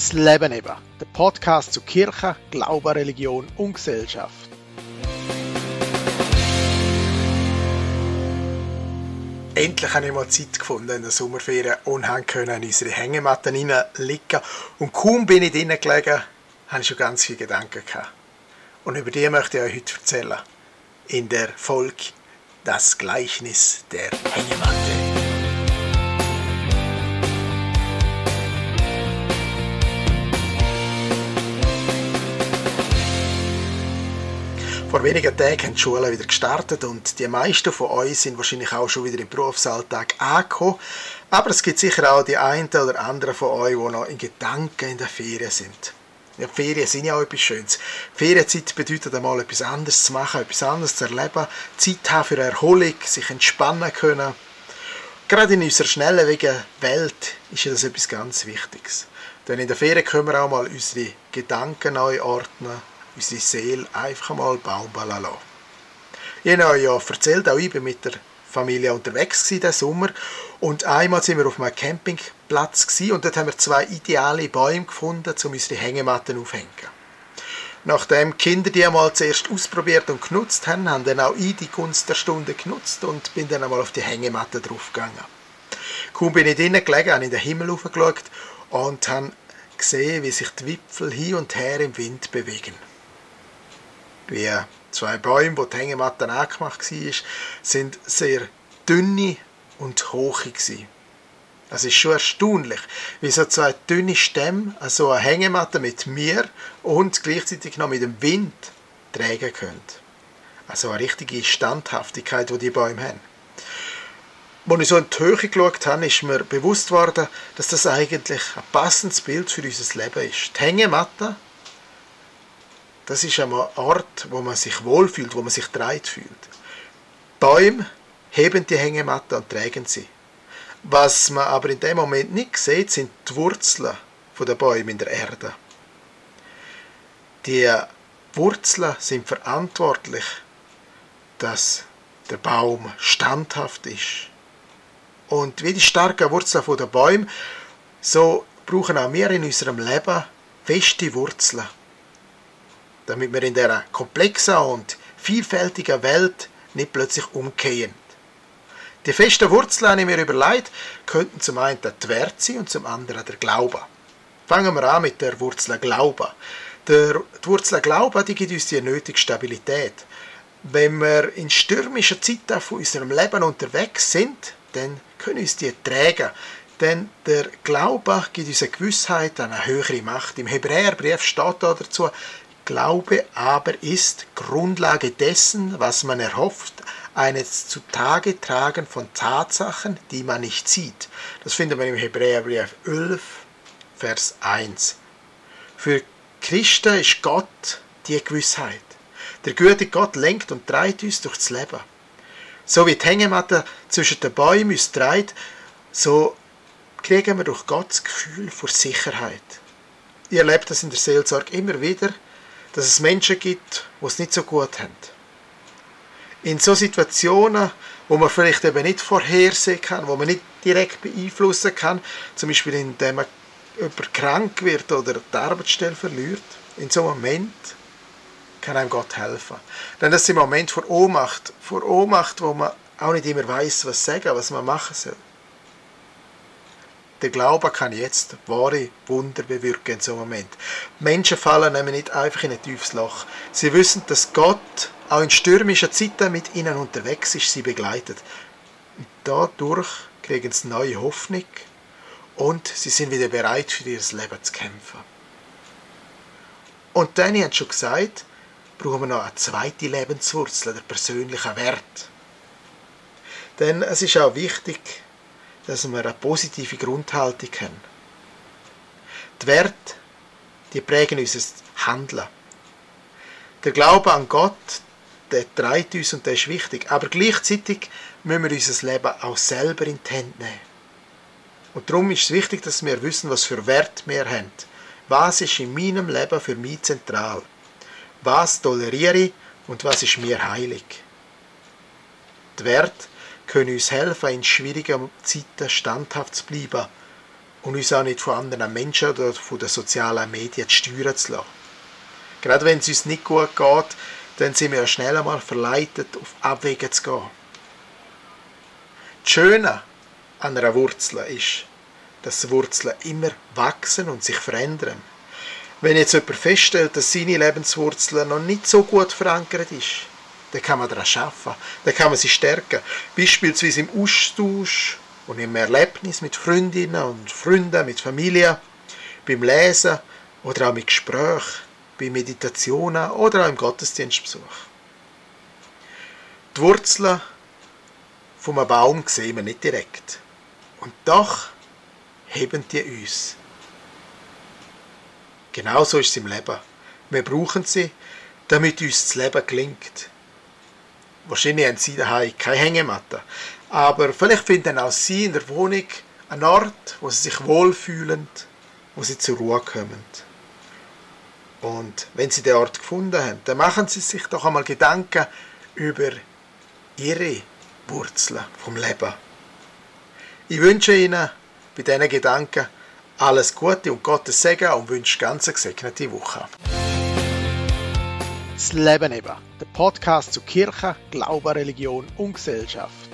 Das Leben eben, der Podcast zu Kirche, Glaube, Religion und Gesellschaft. Endlich habe ich mal Zeit gefunden in der Sommerferien und konnte in unsere Hängematten liegen. Und kaum bin ich drinnen gelegen, habe ich schon ganz viele Gedanken gehabt. Und über die möchte ich euch heute erzählen. In der Folge Das Gleichnis der Hängematte. Vor wenigen Tagen haben die Schulen wieder gestartet und die meisten von uns sind wahrscheinlich auch schon wieder im Berufsalltag angekommen. Aber es gibt sicher auch die einen oder anderen von euch, die noch in Gedanken in der Ferien sind. Ja, die Ferien sind ja auch etwas Schönes. Ferienzeit bedeutet einmal etwas anderes zu machen, etwas anderes zu erleben, Zeit haben für Erholung, sich entspannen können. Gerade in unserer schnelllebigen Welt ist das etwas ganz Wichtiges. Denn in der Ferien können wir auch mal unsere Gedanken neu ordnen, unsere Seele einfach mal baumeln lassen. Ich habe ja erzählt, auch ich war mit der Familie unterwegs diesen Sommer und einmal sind wir auf einem Campingplatz und dort haben wir zwei ideale Bäume gefunden, um unsere Hängematten aufzuhängen. Nachdem die Kinder die einmal zuerst ausprobiert und genutzt haben, haben dann auch ich die Gunst der Stunde genutzt und bin dann einmal auf die Hängematte draufgegangen. Kaum bin ich drinnen gelegen, habe in den Himmel hochgeschaut und habe gesehen, wie sich die Wipfel hin und her im Wind bewegen wie zwei Bäume, wo die Hängematte angemacht war, sind sehr dünne und hohe gewesen. Das ist schon erstaunlich, wie so zwei dünne Stämme also eine Hängematte mit mir und gleichzeitig noch mit dem Wind tragen können. Also eine richtige Standhaftigkeit, die die Bäume haben. Als ich so in die Höhe geschaut habe, ist mir bewusst geworden, dass das eigentlich ein passendes Bild für unser Leben ist. Die Hängematte das ist ein Ort, wo man sich wohlfühlt, wo man sich dreit fühlt. Bäume heben die Hängematte und tragen sie. Was man aber in dem Moment nicht sieht, sind die Wurzeln der Bäume in der Erde. Die Wurzeln sind verantwortlich, dass der Baum standhaft ist. Und wie die starken Wurzeln der Bäume, so brauchen auch wir in unserem Leben feste Wurzeln damit wir in dieser komplexen und vielfältigen Welt nicht plötzlich umkehren. Die festen Wurzeln, die mir überlegt, könnten zum einen die Wert sein und zum anderen der Glaube. Fangen wir an mit der Wurzel Glaube. Der, die Wurzel Glaube die gibt uns die nötige Stabilität. Wenn wir in stürmischen Zeiten von unserem Leben unterwegs sind, dann können uns die tragen. Denn der Glaube gibt uns eine Gewissheit an eine höhere Macht. Im Hebräerbrief steht da dazu, Glaube aber ist Grundlage dessen, was man erhofft, eines zutage tragen von Tatsachen, die man nicht sieht. Das finden wir im Hebräerbrief 11, Vers 1. Für Christen ist Gott die Gewissheit. Der gute Gott lenkt und treibt uns durchs Leben. So wie die Hängematte zwischen den Bäumen uns treibt, so kriegen wir durch Gott das Gefühl vor Sicherheit. Ich erlebe das in der Seelsorge immer wieder, dass es Menschen gibt, die es nicht so gut haben. In so Situationen, wo man vielleicht eben nicht vorhersehen kann, wo man nicht direkt beeinflussen kann, zum Beispiel indem man krank wird oder die Arbeitsstelle verliert, in so einem Moment kann einem Gott helfen. Denn das sind Momente vor Ohnmacht, vor Ohnmacht, wo man auch nicht immer weiß, was sagen, was man machen soll. Der Glaube kann jetzt wahre Wunder bewirken in so einem Moment. Menschen fallen nämlich nicht einfach in ein tiefes Loch. Sie wissen, dass Gott auch in stürmischen Zeiten mit ihnen unterwegs ist, sie begleitet. Und dadurch kriegen sie neue Hoffnung und sie sind wieder bereit, für ihr Leben zu kämpfen. Und dann, ich habe schon gesagt, brauchen wir noch eine zweite Lebenswurzel, der persönliche Wert. Denn es ist auch wichtig, dass wir eine positive Grundhaltung haben. Die Werte, die prägen unser Handeln. Der Glaube an Gott, der treibt uns und der ist wichtig. Aber gleichzeitig müssen wir unser Leben auch selber in die Hände nehmen. Und darum ist es wichtig, dass wir wissen, was für Wert wir haben. Was ist in meinem Leben für mich zentral? Was toleriere ich und was ist mir heilig? Die Werte können uns helfen, in schwierigen Zeiten standhaft zu bleiben und uns auch nicht von anderen Menschen oder von den sozialen Medien steuern zu lassen. Gerade wenn es uns nicht gut geht, dann sind wir ja schnell einmal verleitet, auf Abwege zu gehen. Das Schöne an einer Wurzel ist, dass Wurzeln immer wachsen und sich verändern. Wenn jetzt jemand feststellt, dass seine Lebenswurzel noch nicht so gut verankert ist, dann kann man daran arbeiten, dann kann man sie stärken. Beispielsweise im Austausch und im Erlebnis mit Freundinnen und Freunden, mit Familie, beim Lesen oder auch mit Gesprächen, bei Meditationen oder auch im Gottesdienstbesuch. Die Wurzeln vom Baum sehen wir nicht direkt. Und doch heben die uns. Genauso ist es im Leben. Wir brauchen sie, damit uns das Leben gelingt. Wahrscheinlich haben sie daheim keine Hängematte. Aber vielleicht finden auch sie in der Wohnung einen Ort, wo sie sich wohlfühlen, wo sie zur Ruhe kommen. Und wenn sie den Ort gefunden haben, dann machen sie sich doch einmal Gedanken über ihre Wurzeln vom Leben. Ich wünsche Ihnen bei diesen Gedanken alles Gute und Gottes Segen und wünsche ganz eine gesegnete Woche. Das Leben eben, der Podcast zu Kirche, Glaube, Religion und Gesellschaft.